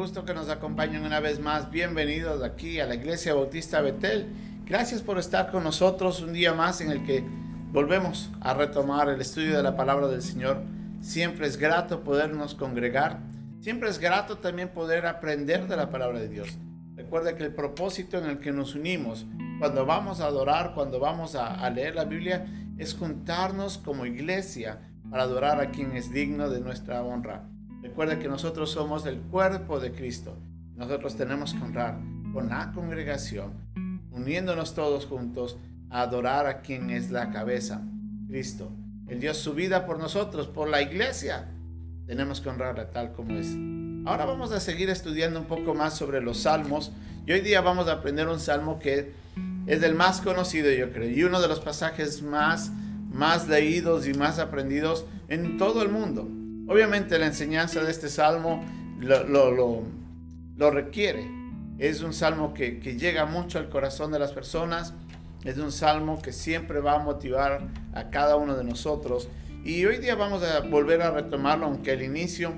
gusto que nos acompañen una vez más. Bienvenidos aquí a la Iglesia Bautista Betel. Gracias por estar con nosotros un día más en el que volvemos a retomar el estudio de la palabra del Señor. Siempre es grato podernos congregar. Siempre es grato también poder aprender de la palabra de Dios. Recuerda que el propósito en el que nos unimos cuando vamos a adorar, cuando vamos a, a leer la Biblia, es juntarnos como iglesia para adorar a quien es digno de nuestra honra. Recuerda que nosotros somos el cuerpo de Cristo. Nosotros tenemos que honrar con la congregación, uniéndonos todos juntos a adorar a quien es la cabeza, Cristo. Él dio su vida por nosotros, por la iglesia. Tenemos que honrarla tal como es. Ahora vamos a seguir estudiando un poco más sobre los salmos. Y hoy día vamos a aprender un salmo que es el más conocido, yo creo, y uno de los pasajes más, más leídos y más aprendidos en todo el mundo. Obviamente la enseñanza de este salmo lo, lo, requiere. Es un salmo que, llega mucho al corazón de las personas. Es un salmo que siempre va a motivar a cada uno de nosotros. Y hoy día vamos a volver a retomarlo, aunque al inicio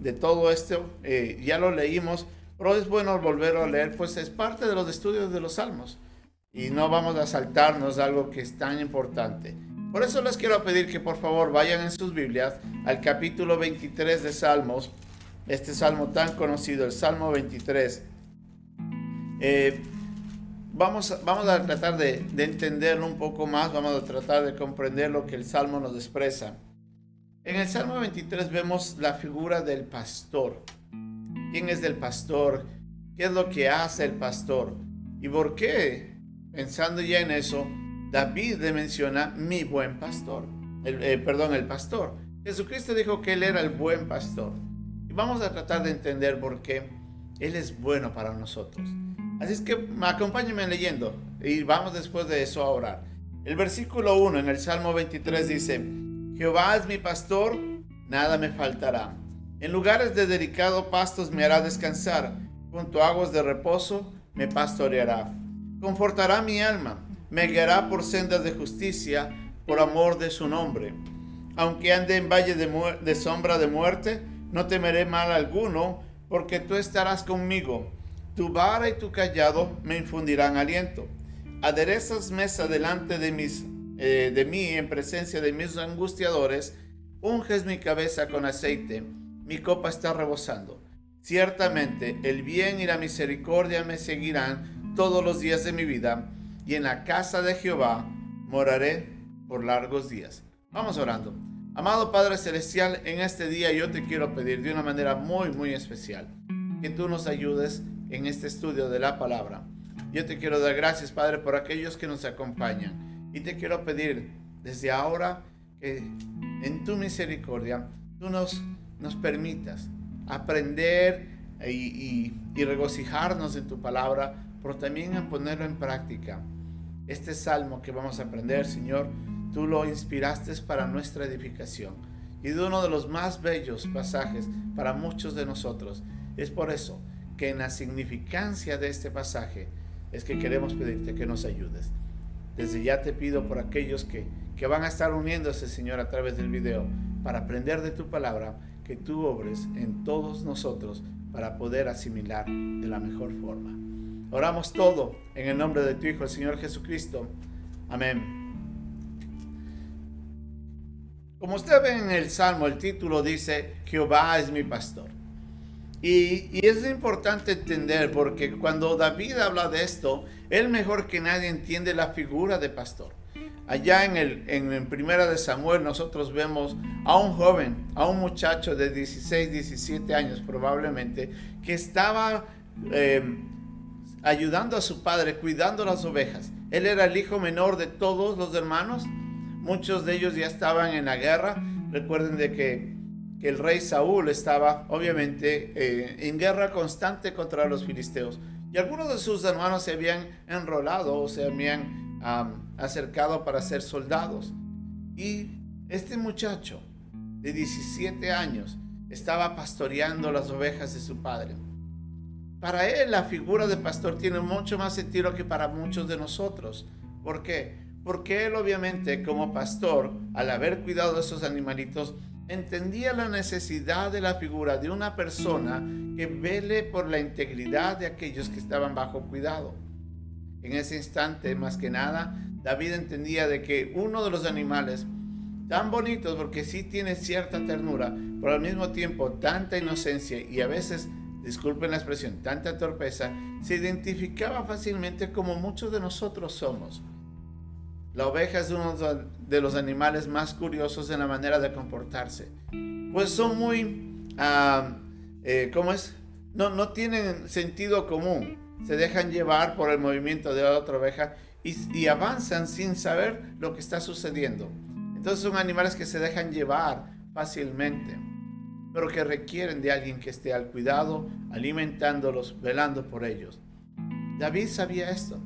de todo esto eh, ya lo leímos, pero es bueno volverlo a leer, pues es parte de los estudios de los salmos. Y no vamos a saltarnos algo que es tan importante. Por eso les quiero pedir que por favor vayan en sus Biblias al capítulo 23 de Salmos, este salmo tan conocido, el Salmo 23. Eh, vamos, vamos a tratar de, de, entenderlo un poco más, vamos a tratar de comprender lo que el salmo nos expresa. En el Salmo 23 vemos la figura del pastor. ¿Quién es el pastor? ¿Qué es lo que hace el pastor? ¿Y por qué? Pensando ya en eso, David le menciona mi buen pastor, el, eh, perdón, el pastor. Jesucristo dijo que Él era el buen pastor. Y vamos a tratar de entender por qué Él es bueno para nosotros. Así es que acompáñenme leyendo y vamos después de eso a orar. El versículo 1 en el Salmo 23 dice, Jehová es mi pastor, nada me faltará. En lugares de delicado pastos me hará descansar, junto a aguas de reposo me pastoreará. Confortará mi alma me guiará por sendas de justicia, por amor de su nombre. Aunque ande en valle de, sombra de muerte, no temeré mal alguno, porque tú estarás conmigo. Tu vara y tu callado me infundirán aliento. Aderezas mesa delante de, mis, eh, de mí en presencia de mis angustiadores. Unges mi cabeza con aceite. Mi copa está rebosando. Ciertamente el bien y la misericordia me seguirán todos los días de mi vida y en la casa de Jehová moraré por largos días. Vamos orando. Amado Padre Celestial, en este día yo te quiero pedir de una manera muy, muy especial que tú nos ayudes en este estudio de la palabra. Yo te quiero dar gracias, Padre, por aquellos que nos acompañan. Y te quiero pedir desde ahora que en tu misericordia tú nos, nos permitas aprender y, regocijarnos en tu palabra pero también en ponerlo en práctica. Este salmo que vamos a aprender, Señor, tú lo inspiraste para nuestra edificación y de uno de los más bellos pasajes para muchos de nosotros. Es por eso que en la significancia de este pasaje es que queremos pedirte que nos ayudes. Desde ya te pido por aquellos que, que van a estar uniéndose, Señor, a través del video, para aprender de tu palabra, que tú obres en todos nosotros para poder asimilar de la mejor forma. Oramos todo en el nombre de tu Hijo, el Señor Jesucristo. Amén. Como usted ve en el Salmo, el título dice, Jehová es mi pastor. Y, es importante entender porque cuando David habla de esto, él mejor que nadie entiende la figura de pastor. Allá en, el, en, Primera de Samuel nosotros vemos a un joven, a un muchacho de 16, 17 años probablemente, que estaba eh, ayudando a su padre, cuidando las ovejas. Él era el hijo menor de todos los hermanos. Muchos de ellos ya estaban en la guerra. Recuerden de que, el rey Saúl estaba obviamente eh, en guerra constante contra los filisteos. Y algunos de sus hermanos se habían enrolado o se habían acercado para ser soldados. Y este muchacho de 17 años estaba pastoreando las ovejas de su padre. Para él la figura de pastor tiene mucho más sentido que para muchos de nosotros. ¿Por qué? Porque él obviamente como pastor, al haber cuidado de esos animalitos, entendía la necesidad de la figura de una persona que vele por la integridad de aquellos que estaban bajo cuidado. En ese instante, más que nada, David entendía de que uno de los animales tan bonitos, porque sí tiene cierta ternura, pero al mismo tiempo tanta inocencia y a veces, disculpen la expresión, tanta torpeza, se identificaba fácilmente como muchos de nosotros somos. La oveja es uno de los animales más curiosos en la manera de comportarse. Pues son muy, ah, eh, ¿cómo es? No, no tienen sentido común. Se dejan llevar por el movimiento de la otra oveja y, y avanzan sin saber lo que está sucediendo. Entonces son animales que se dejan llevar fácilmente, pero que requieren de alguien que esté al cuidado, alimentándolos, velando por ellos. David sabía esto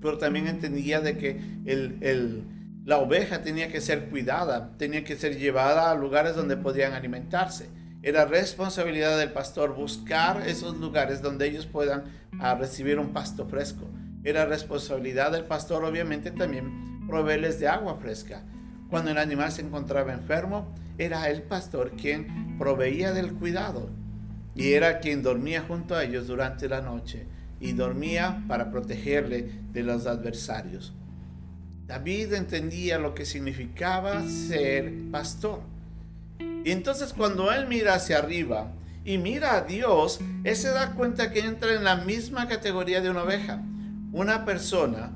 pero también entendía de que el, la oveja tenía que ser cuidada, tenía que ser llevada a lugares donde podían alimentarse. Era responsabilidad del pastor buscar esos lugares donde ellos puedan ah, recibir un pasto fresco. Era responsabilidad del pastor obviamente también proveerles de agua fresca. Cuando el animal se encontraba enfermo, era el pastor quien proveía del cuidado y era quien dormía junto a ellos durante la noche y dormía para protegerle de los adversarios. David entendía lo que significaba ser pastor. Y entonces cuando él mira hacia arriba y mira a Dios, él se da cuenta que entra en la misma categoría de una oveja. Una persona,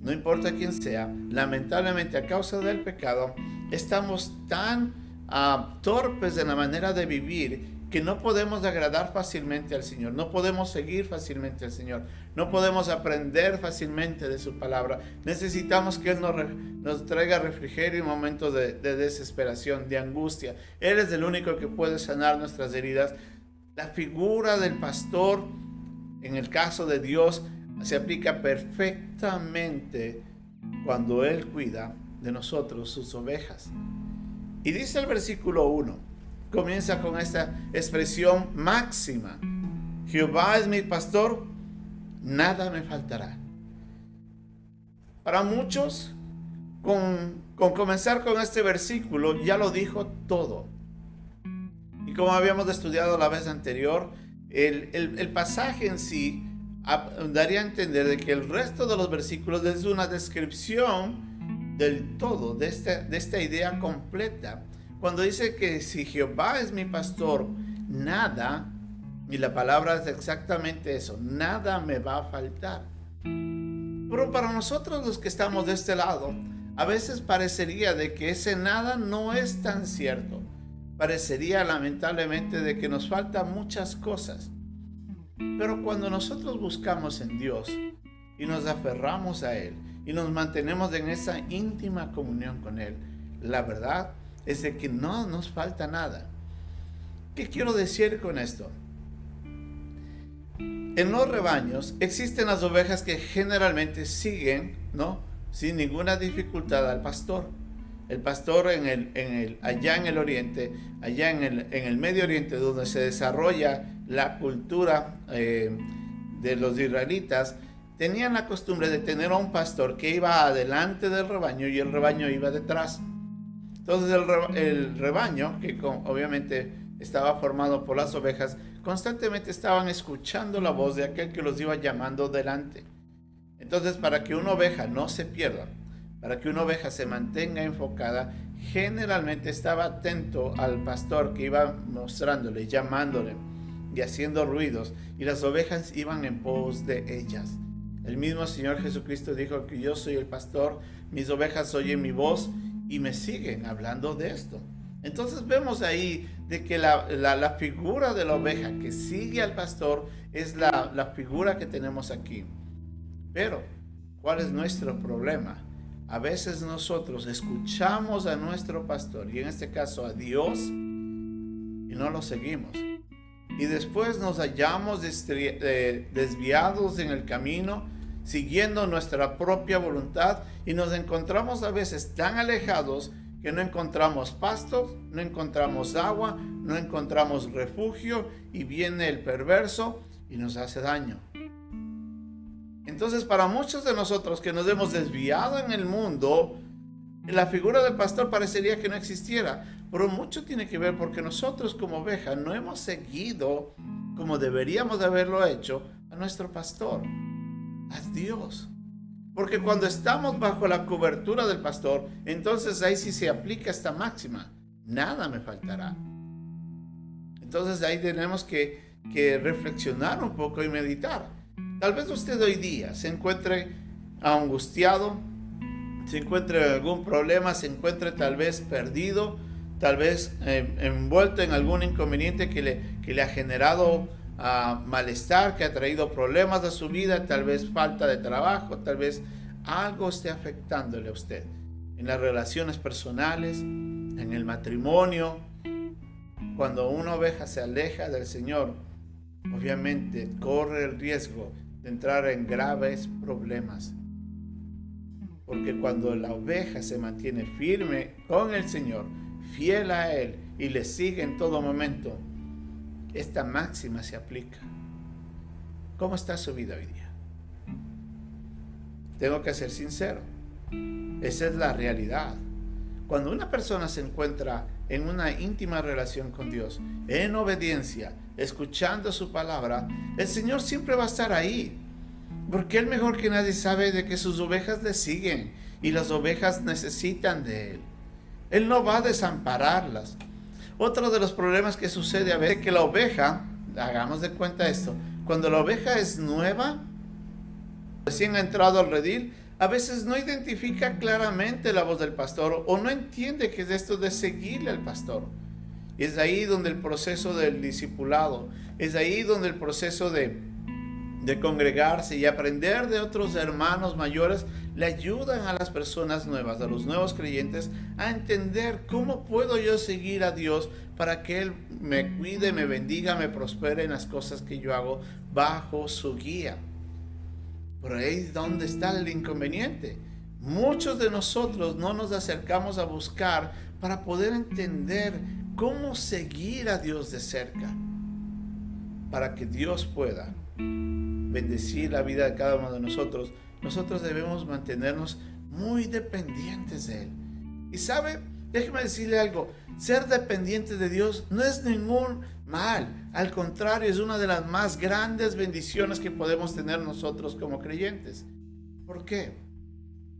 no importa quién sea, lamentablemente a causa del pecado, estamos tan ah, torpes en la manera de vivir que no podemos agradar fácilmente al Señor, no podemos seguir fácilmente al Señor, no podemos aprender fácilmente de su palabra. Necesitamos que Él nos, traiga refrigerio en momentos de, de desesperación, de angustia. Él es el único que puede sanar nuestras heridas. La figura del pastor, en el caso de Dios, se aplica perfectamente cuando Él cuida de nosotros, sus ovejas. Y dice el versículo 1 comienza con esta expresión máxima. Jehová es mi pastor, nada me faltará. Para muchos, con, comenzar con este versículo, ya lo dijo todo. Y como habíamos estudiado la vez anterior, el, pasaje en sí daría a entender de que el resto de los versículos es una descripción del todo, de de esta idea completa cuando dice que si Jehová es mi pastor, nada, y la palabra es exactamente eso, nada me va a faltar. Pero para nosotros los que estamos de este lado, a veces parecería de que ese nada no es tan cierto. Parecería lamentablemente de que nos faltan muchas cosas. Pero cuando nosotros buscamos en Dios y nos aferramos a Él y nos mantenemos en esa íntima comunión con Él, la verdad es de que no nos falta nada. ¿Qué quiero decir con esto? En los rebaños existen las ovejas que generalmente siguen, ¿no? Sin ninguna dificultad al pastor. El pastor en el, en el, allá en el oriente, allá en el, en el Medio Oriente, donde se desarrolla la cultura eh, de los israelitas, tenían la costumbre de tener a un pastor que iba adelante del rebaño y el rebaño iba detrás. Entonces el, rebaño, que obviamente estaba formado por las ovejas, constantemente estaban escuchando la voz de aquel que los iba llamando delante. Entonces, para que una oveja no se pierda, para que una oveja se mantenga enfocada, generalmente estaba atento al pastor que iba mostrándole, llamándole y haciendo ruidos, y las ovejas iban en pos de ellas. El mismo Señor Jesucristo dijo que yo soy el pastor, mis ovejas oyen mi voz y me siguen hablando de esto. Entonces vemos ahí de que la, figura de la oveja que sigue al pastor es la, la figura que tenemos aquí. Pero, ¿cuál es nuestro problema? A veces nosotros escuchamos a nuestro pastor, y en este caso a Dios, y no lo seguimos. Y después nos hallamos eh, desviados en el camino siguiendo nuestra propia voluntad y nos encontramos a veces tan alejados que no encontramos pastos, no encontramos agua, no encontramos refugio y viene el perverso y nos hace daño. Entonces para muchos de nosotros que nos hemos desviado en el mundo, La figura del pastor parecería que no existiera, pero mucho tiene que ver porque nosotros como ovejas no hemos seguido como deberíamos de haberlo hecho a nuestro pastor, a Dios. Porque cuando estamos bajo la cobertura del pastor, entonces ahí sí se aplica esta máxima, nada me faltará. Entonces ahí tenemos que, que reflexionar un poco y meditar. Tal vez usted hoy día se encuentre angustiado, se encuentre algún problema, se encuentre tal vez perdido, tal vez eh, envuelto en algún inconveniente que le, que le ha generado uh, malestar, que ha traído problemas a su vida, tal vez falta de trabajo, tal vez algo esté afectándole a usted en las relaciones personales, en el matrimonio. Cuando una oveja se aleja del Señor, obviamente corre el riesgo de entrar en graves problemas porque cuando la oveja se mantiene firme con el Señor, fiel a Él y le sigue en todo momento, esta máxima se aplica. ¿Cómo está su vida hoy día? Tengo que ser sincero. Esa es la realidad. Cuando una persona se encuentra en una íntima relación con Dios, en obediencia, escuchando su palabra, el Señor siempre va a estar ahí porque Él mejor que nadie sabe de que sus ovejas le siguen y las ovejas necesitan de Él. Él no va a desampararlas. Otro de los problemas que sucede a veces es que la oveja, hagamos de cuenta esto, cuando la oveja es nueva, recién ha entrado al redil, a veces no identifica claramente la voz del pastor o no entiende qué es esto de seguirle al pastor. Es ahí donde el proceso del discipulado, es ahí donde el proceso de de congregarse y aprender de otros hermanos mayores le ayudan a las personas nuevas, a los nuevos creyentes, a entender cómo puedo yo seguir a Dios para que Él me cuide, me bendiga, me prospere en las cosas que yo hago bajo su guía. Por ahí es donde está el inconveniente. Muchos de nosotros no nos acercamos a buscar para poder entender cómo seguir a Dios de cerca, para que Dios pueda bendecir la vida de cada uno de nosotros, nosotros debemos mantenernos muy dependientes de Él. Y sabe, déjeme decirle algo, ser dependiente de Dios no es ningún mal, al contrario, es una de las más grandes bendiciones que podemos tener nosotros como creyentes. ¿Por qué?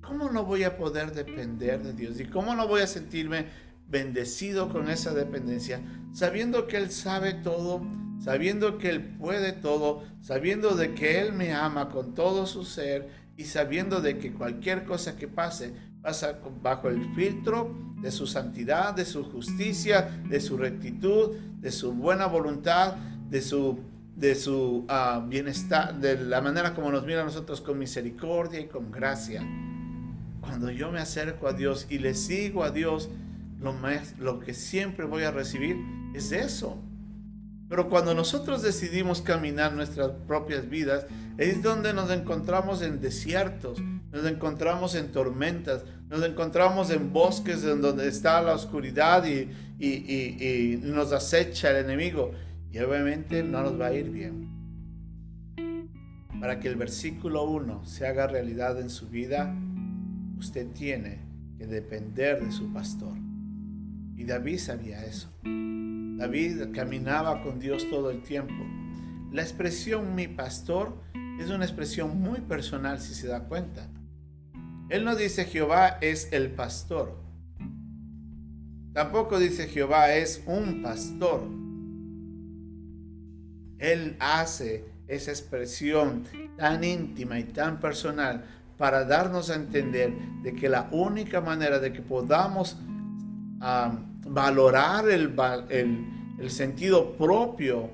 ¿Cómo no voy a poder depender de Dios? ¿Y cómo no voy a sentirme bendecido con esa dependencia, sabiendo que Él sabe todo, sabiendo que Él puede todo, sabiendo de que Él me ama con todo su ser y sabiendo de que cualquier cosa que pase pasa bajo el filtro de su santidad, de su justicia, de su rectitud, de su buena voluntad, de su, de su ah, bienestar, de la manera como nos mira a nosotros con misericordia y con gracia. Cuando yo me acerco a Dios y le sigo a Dios, lo, más, lo que siempre voy a recibir es eso. Pero cuando nosotros decidimos caminar nuestras propias vidas, es donde nos encontramos en desiertos, nos encontramos en tormentas, nos encontramos en bosques donde está la oscuridad y, y, nos acecha el enemigo. Y obviamente no nos va a ir bien. Para que el versículo 1 se haga realidad en su vida, usted tiene que depender de su pastor. Y David sabía eso. David caminaba con Dios todo el tiempo. La expresión mi pastor es una expresión muy personal si se da cuenta. Él no dice Jehová es el pastor. Tampoco dice Jehová es un pastor. Él hace esa expresión tan íntima y tan personal para darnos a entender de que la única manera de que podamos valorar el, el, sentido propio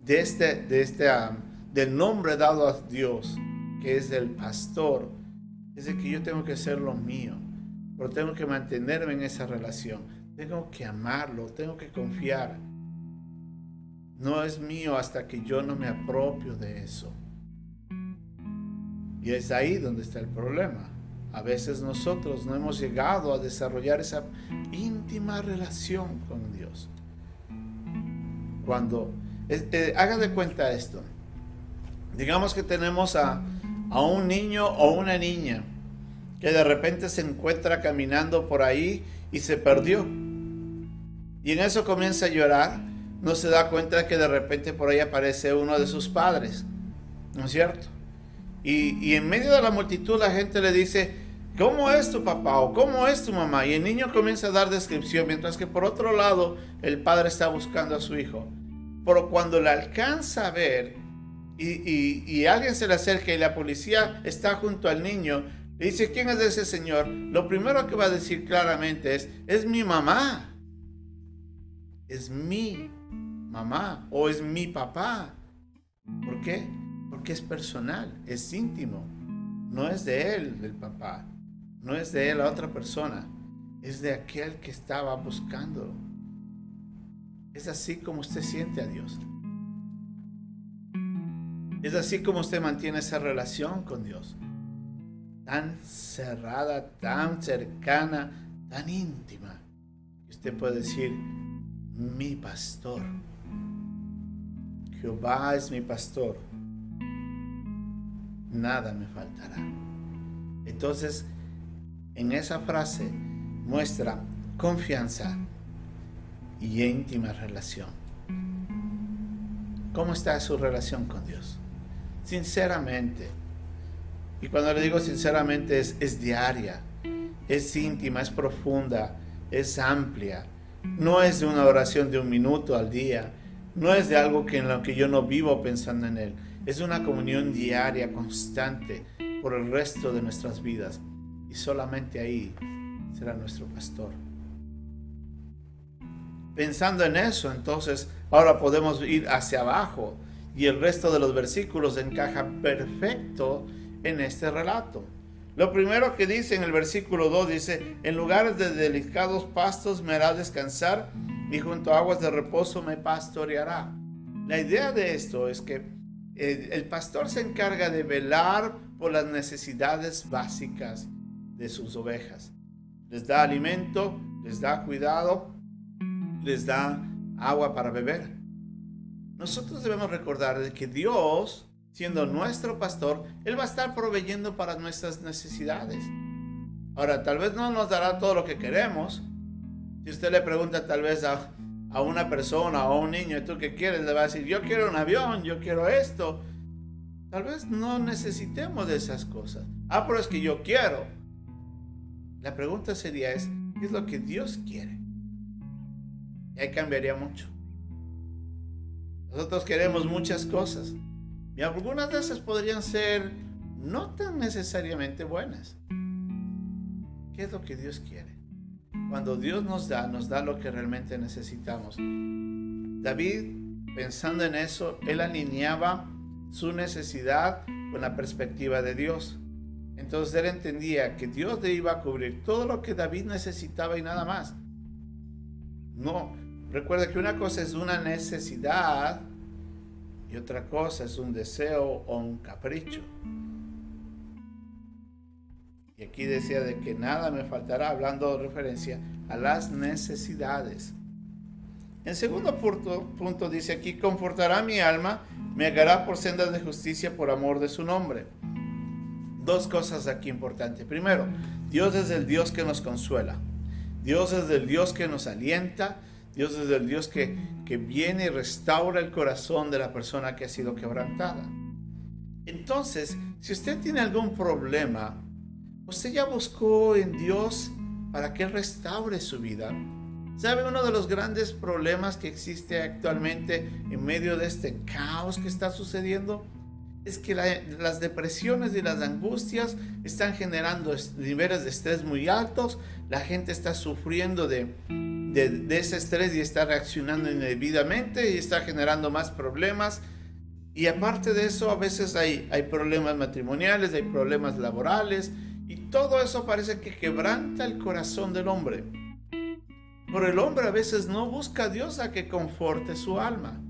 de este, de este del nombre dado a Dios, que es el pastor, es de que yo tengo que ser lo mío, pero tengo que mantenerme en esa relación, tengo que amarlo, tengo que confiar. No es mío hasta que yo no me apropio de eso. Y es ahí donde está el problema. A veces nosotros no hemos llegado a desarrollar esa íntima relación con Dios. Cuando, eh, haga de cuenta esto, digamos que tenemos a, a un niño o una niña que de repente se encuentra caminando por ahí y se perdió. Y en eso comienza a llorar, no se da cuenta que de repente por ahí aparece uno de sus padres, ¿no es cierto? Y, en medio de la multitud la gente le dice, ¿cómo es tu papá o cómo es tu mamá? Y el niño comienza a dar descripción, mientras que por otro lado el padre está buscando a su hijo. Pero cuando le alcanza a ver y, y, alguien se le acerca y la policía está junto al niño, le dice, ¿quién es ese señor? Lo primero que va a decir claramente es, es mi mamá. Es mi mamá o es mi papá. ¿Por qué? Porque es personal, es íntimo. No es de él, del papá. No es de él la otra persona. Es de aquel que estaba buscando. Es así como usted siente a Dios. Es así como usted mantiene esa relación con Dios. Tan cerrada, tan cercana, tan íntima. Que usted puede decir, mi pastor. Jehová es mi pastor. Nada me faltará. Entonces, en esa frase muestra confianza y íntima relación. ¿Cómo está su relación con Dios? Sinceramente. Y cuando le digo sinceramente es, es diaria, es íntima, es profunda, es amplia. No es de una oración de un minuto al día, no es de algo que en lo que yo no vivo pensando en Él. Es una comunión diaria, constante, por el resto de nuestras vidas. Y solamente ahí será nuestro pastor. Pensando en eso, entonces, ahora podemos ir hacia abajo y el resto de los versículos encaja perfecto en este relato. Lo primero que dice en el versículo 2 dice, en lugares de delicados pastos me hará descansar y junto a aguas de reposo me pastoreará. La idea de esto es que el pastor se encarga de velar por las necesidades básicas de sus ovejas. Les da alimento, les da cuidado, les da agua para beber. Nosotros debemos recordar que Dios, siendo nuestro pastor, Él va a estar proveyendo para nuestras necesidades. Ahora, tal vez no nos dará todo lo que queremos. Si usted le pregunta tal vez a, a una persona o a un niño, ¿tú qué quieres? Le va a decir, yo quiero un avión, yo quiero esto. Tal vez no necesitemos de esas cosas. Ah, pero es que yo quiero. La pregunta sería es, ¿qué es lo que Dios quiere? Y ahí cambiaría mucho. Nosotros queremos muchas cosas. Y algunas de esas podrían ser no tan necesariamente buenas. ¿Qué es lo que Dios quiere? Cuando Dios nos da, nos da lo que realmente necesitamos. David, pensando en eso, él alineaba su necesidad con la perspectiva de Dios. Entonces él entendía que Dios le iba a cubrir todo lo que David necesitaba y nada más. No, recuerda que una cosa es una necesidad y otra cosa es un deseo o un capricho. Y aquí decía de que nada me faltará, hablando de referencia a las necesidades. En segundo punto, dice aquí, confortará mi alma, me hará por sendas de justicia por amor de su nombre. Dos cosas aquí importantes. Primero, Dios es el Dios que nos consuela. Dios es el Dios que nos alienta. Dios es el Dios que, que viene y restaura el corazón de la persona que ha sido quebrantada. Entonces, si usted tiene algún problema, usted ya buscó en Dios para que restaure su vida. ¿Sabe uno de los grandes problemas que existe actualmente en medio de este caos que está sucediendo? Es que las depresiones y las angustias están generando niveles de estrés muy altos, la gente está sufriendo de, de, ese estrés y está reaccionando indebidamente y está generando más problemas. Y aparte de eso, a veces hay, hay problemas matrimoniales, hay problemas laborales y todo eso parece que quebranta el corazón del hombre. Pero el hombre a veces no busca a Dios a que conforte su alma.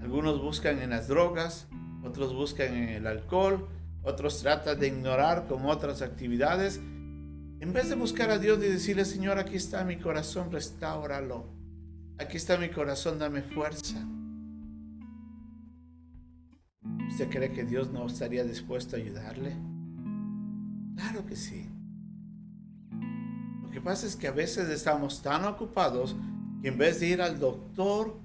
Algunos buscan en las drogas, otros buscan en el alcohol, otros tratan de ignorar con otras actividades. En vez de buscar a Dios y decirle, Señor, aquí está mi corazón, restáuralo. Aquí está mi corazón, dame fuerza. ¿Usted cree que Dios no estaría dispuesto a ayudarle? Claro que sí. que pasa es que a veces estamos tan ocupados que en vez de ir al doctor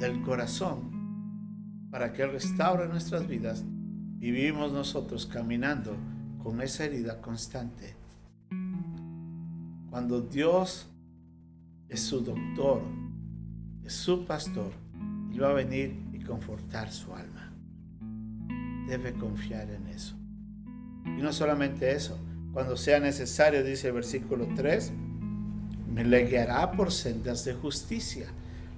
del corazón para que Él restaure nuestras vidas, vivimos nosotros caminando con esa herida constante. Cuando Dios es su doctor, es su pastor, Él va a venir y confortar su alma. Debe confiar en eso. Y no solamente eso, cuando sea necesario, dice el versículo 3, me le guiará por sendas de justicia.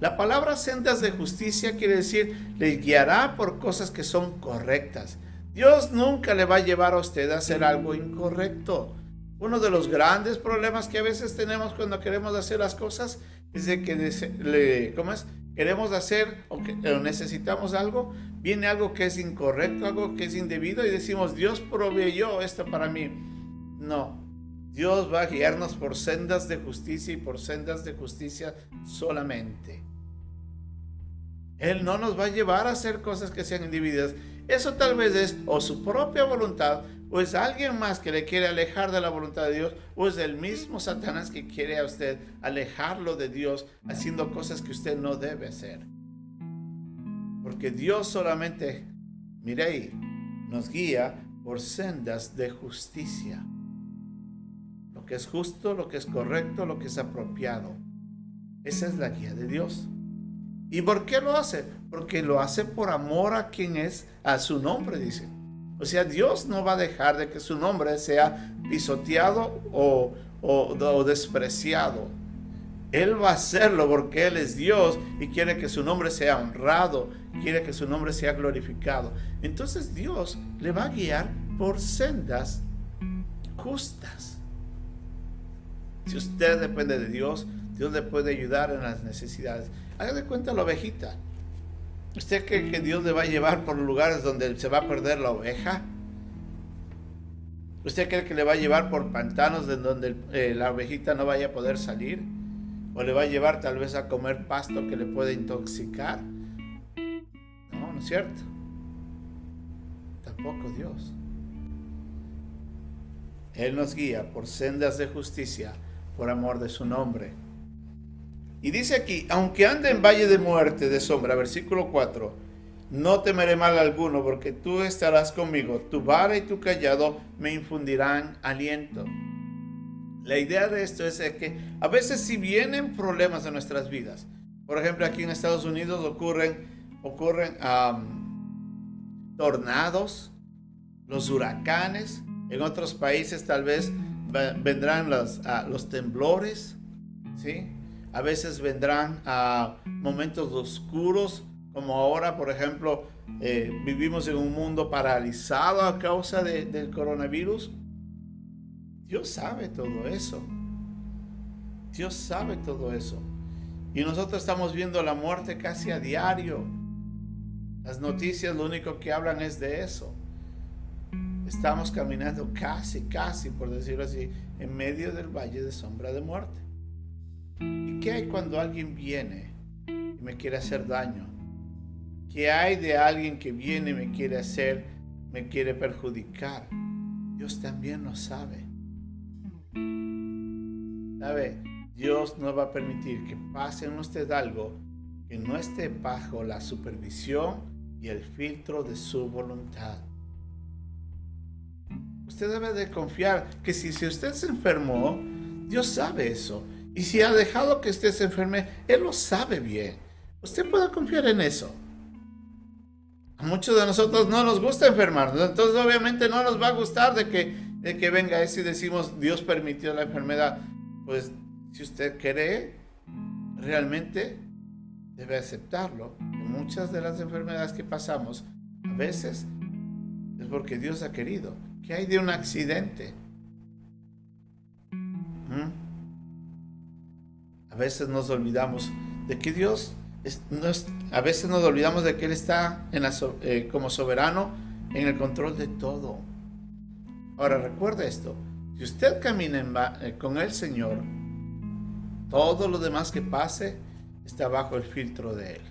La palabra sendas de justicia quiere decir, le guiará por cosas que son correctas. Dios nunca le va a llevar a usted a hacer algo incorrecto. Uno de los grandes problemas que a veces tenemos cuando queremos hacer las cosas es de que le, ¿cómo es? queremos hacer o, que, necesitamos algo, viene algo que es incorrecto, algo que es indebido y decimos, Dios proveyó esto para mí. No, Dios va a guiarnos por sendas de justicia y por sendas de justicia solamente. Él no nos va a llevar a hacer cosas que sean indebidas. Eso tal vez es o su propia voluntad o es alguien más que le quiere alejar de la voluntad de Dios, o es el mismo Satanás que quiere a usted alejarlo de Dios haciendo cosas que usted no debe hacer. Porque Dios solamente, ahí, nos guía por sendas de justicia. Lo que es justo, lo que es correcto, lo que es apropiado. Esa es la guía de Dios. ¿Y por qué lo hace? Porque lo hace por amor a quien es, a su nombre, dice. O sea, Dios no va a dejar de que su nombre sea pisoteado o, o, despreciado. Él va a hacerlo porque Él es Dios y quiere que su nombre sea honrado, quiere que su nombre sea glorificado. Entonces Dios le va a guiar por sendas justas. Si usted depende de Dios, Dios le puede ayudar en las necesidades. Haga de cuenta la ovejita. ¿Usted cree que Dios le va a llevar por lugares donde se va a perder la oveja? ¿Usted cree que le va a llevar por pantanos de donde eh, la ovejita no vaya a poder salir? ¿O le va a llevar tal vez a comer pasto que le puede intoxicar? Cierto. Tampoco Dios. Él nos guía por sendas de justicia, por amor de su nombre. Y dice aquí, aunque ande en valle de muerte, de sombra, versículo 4, no temeré mal alguno, porque tú estarás conmigo, tu vara y tu callado me infundirán aliento. La idea de esto es que a veces si vienen problemas en nuestras vidas, por ejemplo aquí en Estados Unidos ocurren, ocurren tornados, los huracanes, en otros países tal vez vendrán los, ah, los temblores, ¿sí? a veces vendrán a momentos oscuros, como ahora, por ejemplo, eh, vivimos en un mundo paralizado a causa del coronavirus. Dios sabe todo eso. Dios sabe todo eso. Y nosotros estamos viendo la muerte casi a diario. Las noticias lo único que hablan es de eso. Estamos caminando casi, casi, por decirlo así, en medio del valle de sombra de muerte. ¿Y qué hay cuando alguien viene y me quiere hacer daño? ¿Qué hay de alguien que viene y me quiere hacer, me quiere perjudicar? Dios también lo sabe. ¿Sabe? Dios no va a permitir que pase en usted algo que no esté bajo la supervisión y el filtro de su voluntad. Usted debe de confiar que si, si usted se enfermó, Dios sabe eso y si ha dejado que usted se enferme, Él lo sabe bien. Usted puede confiar en eso. A muchos de nosotros no nos gusta enfermarnos, entonces obviamente no nos va a gustar de que, de que venga eso y decimos Dios permitió la enfermedad. Pues si usted cree, realmente debe aceptarlo. muchas de las enfermedades que pasamos, a veces es porque Dios ha querido. ¿Qué hay de un accidente? ¿Mm? A veces nos olvidamos de que Dios, a veces nos olvidamos de que Él está eh, como soberano en el control de todo. Ahora recuerde esto, si usted camina eh, con el Señor, todo lo demás que pase está bajo el filtro de Él.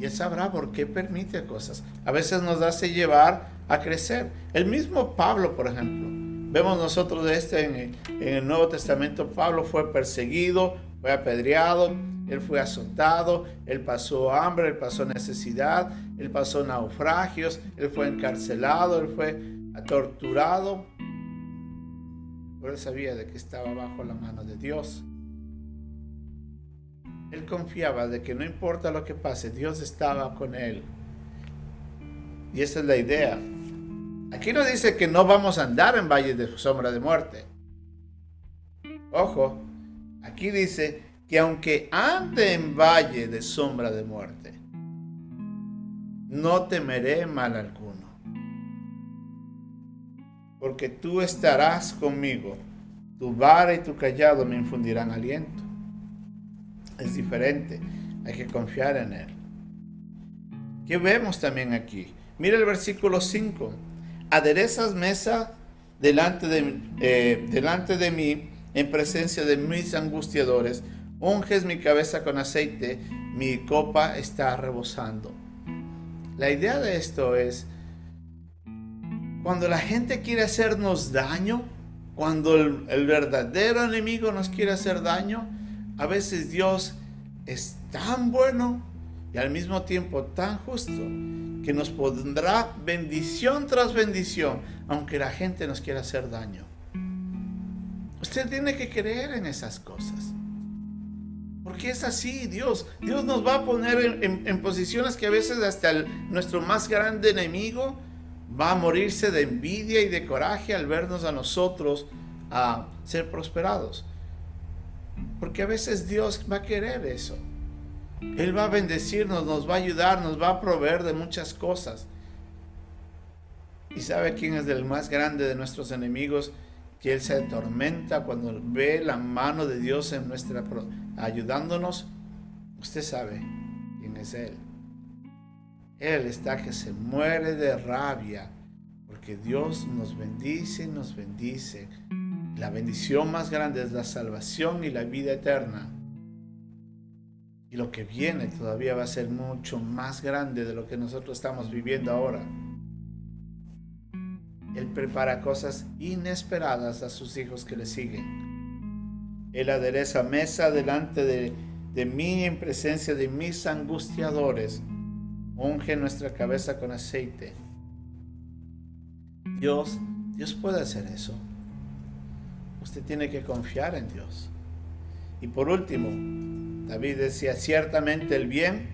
Y Él sabrá por qué permite cosas. A veces nos hace llevar a crecer. El mismo Pablo, por ejemplo, Vemos nosotros de este en, el Nuevo Testamento. Pablo fue perseguido, fue apedreado, él fue azotado, él pasó hambre, él pasó necesidad, él pasó naufragios, él fue encarcelado, él fue torturado. Pero él sabía de que estaba bajo la mano de Dios. Él confiaba de que no importa lo que pase, Dios estaba con él. Y esa es la idea. Aquí no dice que no vamos a andar en valles de sombra de muerte. Ojo, aquí dice que aunque ande en valle de sombra de muerte, no temeré mal alguno. Porque tú estarás conmigo, tu vara y tu callado me infundirán aliento. Es diferente, hay que confiar en Él. ¿Qué vemos también aquí? Mira el versículo 5. Aderezas mesa delante de, eh, delante de mí en presencia de mis angustiadores. Unges mi cabeza con aceite, mi copa está rebosando. La idea de esto es, cuando la gente quiere hacernos daño, cuando el, el verdadero enemigo nos quiere hacer daño, a veces Dios es tan bueno y al mismo tiempo tan justo que nos pondrá bendición tras bendición, aunque la gente nos quiera hacer daño. Usted tiene que creer en esas cosas. Porque es así, Dios. Dios nos va a poner en, posiciones que a veces hasta nuestro más grande enemigo va a morirse de envidia y de coraje al vernos a nosotros a ser prosperados. Porque a veces Dios va a querer eso. Él va a bendecirnos, nos va a ayudar, nos va a proveer de muchas cosas. ¿Y sabe quién es el más grande de nuestros enemigos? Que Él se atormenta cuando ve la mano de Dios en nuestra ayudándonos. Usted sabe quién es Él. Él está que se muere de rabia porque Dios nos bendice y nos bendice. La bendición más grande es la salvación y la vida eterna. Y lo que viene todavía va a ser mucho más grande de lo que nosotros estamos viviendo ahora. Él prepara cosas inesperadas a sus hijos que le siguen. Él adereza mesa delante de, de mí en presencia de mis angustiadores. Unge nuestra cabeza con aceite. Dios, Dios puede hacer eso. Usted tiene que confiar en Dios. Y por último, David decía, ciertamente el bien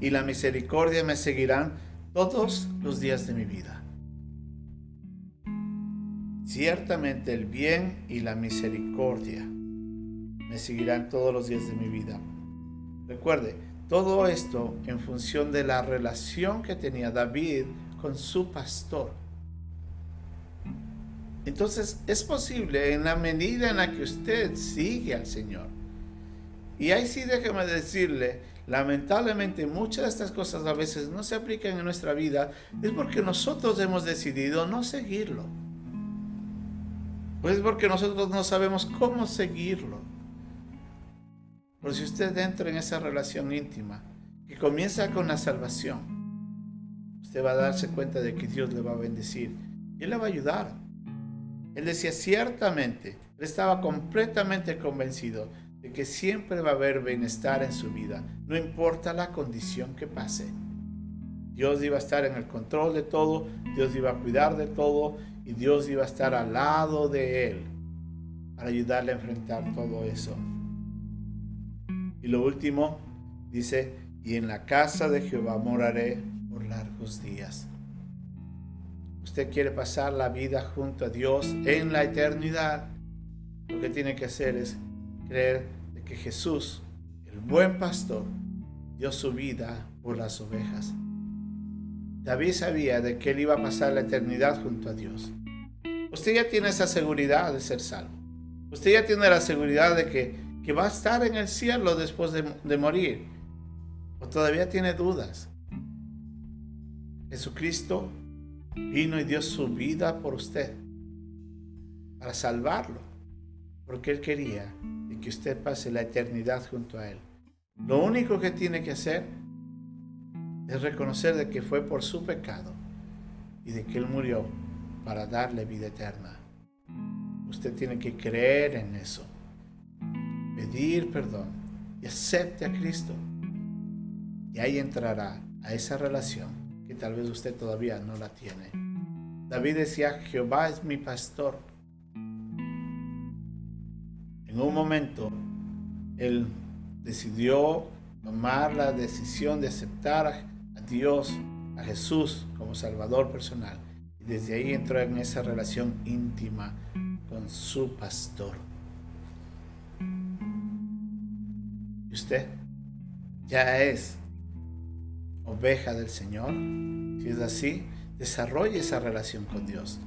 y la misericordia me seguirán todos los días de mi vida. Ciertamente el bien y la misericordia me seguirán todos los días de mi vida. Recuerde, todo esto en función de la relación que tenía David con su pastor. Entonces es posible en la medida en la que usted sigue al Señor, y ahí sí déjeme decirle, lamentablemente muchas de estas cosas a veces no se aplican en nuestra vida, es porque nosotros hemos decidido no seguirlo. Pues es porque nosotros no sabemos cómo seguirlo. Pero si usted entra en esa relación íntima, que comienza con la salvación, usted va a darse cuenta de que Dios le va a bendecir y le va a ayudar. Él decía, ciertamente, él estaba completamente convencido que siempre va a haber bienestar en su vida, no importa la condición que pase. Dios iba a estar en el control de todo, Dios iba a cuidar de todo y Dios iba a estar al lado de él para ayudarle a enfrentar todo eso. Y lo último, dice, y en la casa de Jehová moraré por largos días. Usted quiere pasar la vida junto a Dios en la eternidad. Lo que tiene que hacer es creer que Jesús, el buen pastor, dio su vida por las ovejas. David sabía de que él iba a pasar la eternidad junto a Dios. Usted ya tiene esa seguridad de ser salvo. Usted ya tiene la seguridad de que, que va a estar en el cielo después de, de morir. ¿O todavía tiene dudas? Jesucristo vino y dio su vida por usted para salvarlo, porque Él quería que usted pase la eternidad junto a Él. Lo único que tiene que hacer es reconocer de que fue por su pecado y de que Él murió para darle vida eterna. Usted tiene que creer en eso, pedir perdón y acepte a Cristo. Y ahí entrará a esa relación tal vez usted todavía no la tiene. David decía, Jehová es mi pastor. En un momento, él decidió tomar la decisión de aceptar a Dios, a Jesús como Salvador personal. Y desde ahí entró en esa relación íntima con su pastor. ¿Y usted ya es oveja del Señor? Si es así, desarrolle esa relación con Dios.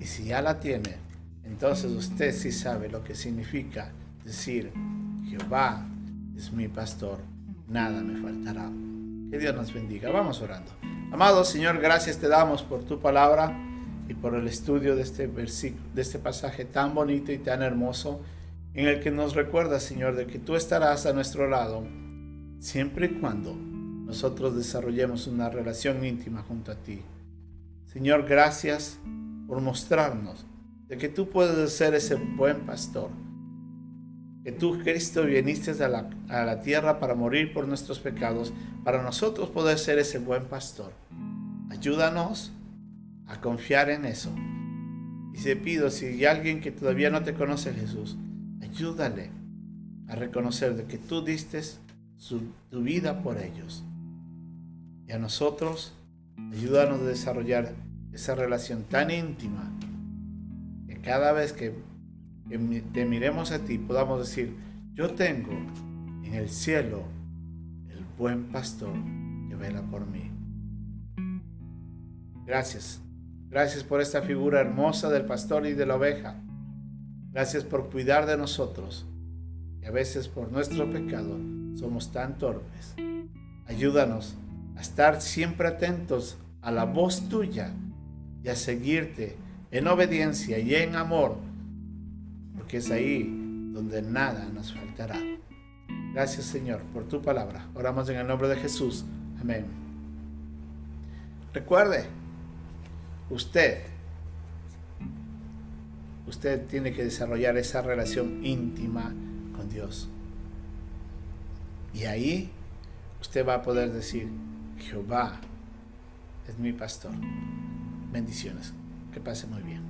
Y si ya la tiene, entonces usted sí sabe lo que significa decir, Jehová es mi pastor, nada me faltará. Que Dios nos bendiga. Vamos orando. Amado Señor, gracias te damos por tu palabra y por el estudio de este versículo, de este pasaje tan bonito y tan hermoso en el que nos recuerda, Señor, de que tú estarás a nuestro lado siempre y cuando nosotros desarrollemos una relación íntima junto a ti. Señor, gracias por mostrarnos de que tú puedes ser ese buen pastor. Que tú, Cristo, viniste a la, a la tierra para morir por nuestros pecados, para nosotros poder ser ese buen pastor. Ayúdanos a confiar en eso. Y te pido, si hay alguien que todavía no te conoce, Jesús, ayúdale a reconocer de que tú diste tu vida por ellos. A nosotros, ayúdanos a desarrollar esa relación tan íntima que cada vez que, que te miremos a ti podamos decir, yo tengo en el cielo el buen pastor que vela por mí. Gracias Gracias por esta figura hermosa del pastor y de la oveja. Gracias por cuidar de nosotros. Y a veces por nuestro pecado somos tan torpes. Ayúdanos a estar siempre atentos a la voz tuya y a seguirte en obediencia y en amor, porque es ahí donde nada nos faltará. Gracias Señor por tu palabra. Oramos en el nombre de Jesús. Amén. Recuerde, usted, usted tiene que desarrollar esa relación íntima con Dios. Y ahí usted va a poder decir, Jehová es mi pastor. Bendiciones. Que pase muy bien.